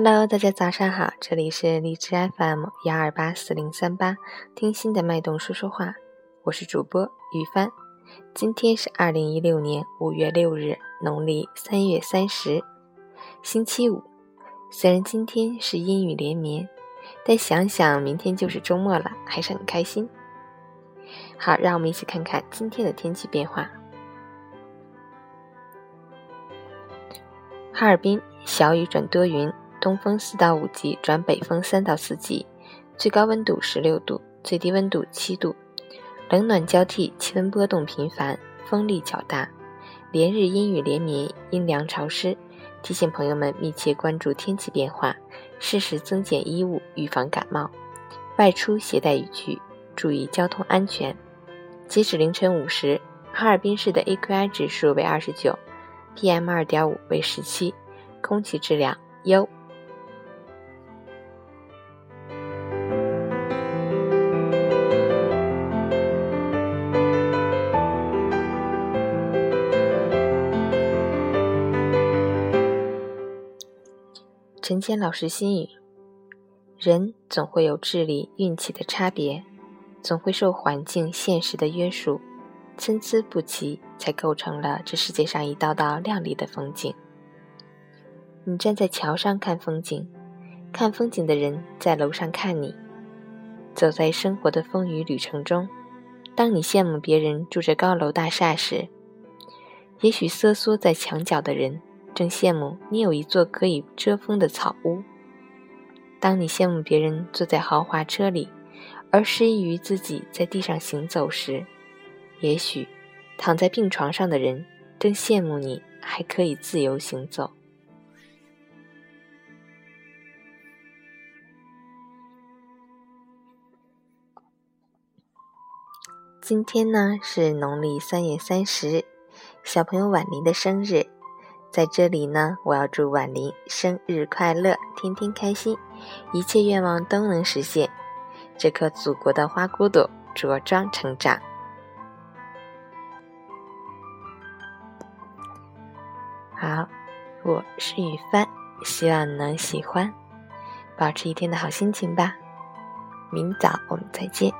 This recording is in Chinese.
Hello，大家早上好，这里是荔枝 FM 幺二八四零三八，听心的脉动说说话，我是主播雨帆。今天是二零一六年五月六日，农历三月三十，星期五。虽然今天是阴雨连绵，但想想明天就是周末了，还是很开心。好，让我们一起看看今天的天气变化。哈尔滨小雨转多云。东风四到五级转北风三到四级，最高温度十六度，最低温度七度，冷暖交替，气温波动频繁，风力较大，连日阴雨连绵，阴凉潮湿，提醒朋友们密切关注天气变化，适时增减衣物，预防感冒。外出携带雨具，注意交通安全。截止凌晨五时，哈尔滨市的 AQI 指数为二十九，PM 二点五为十七，空气质量优。陈谦老师心语：人总会有智力、运气的差别，总会受环境、现实的约束，参差不齐，才构成了这世界上一道道亮丽的风景。你站在桥上看风景，看风景的人在楼上看你。走在生活的风雨旅程中，当你羡慕别人住着高楼大厦时，也许瑟缩在墙角的人。正羡慕你有一座可以遮风的草屋。当你羡慕别人坐在豪华车里，而失意于自己在地上行走时，也许躺在病床上的人正羡慕你还可以自由行走。今天呢是农历三月三十，小朋友婉玲的生日。在这里呢，我要祝婉玲生日快乐，天天开心，一切愿望都能实现。这颗祖国的花骨朵茁壮成长。好，我是雨帆，希望能喜欢，保持一天的好心情吧。明早我们再见。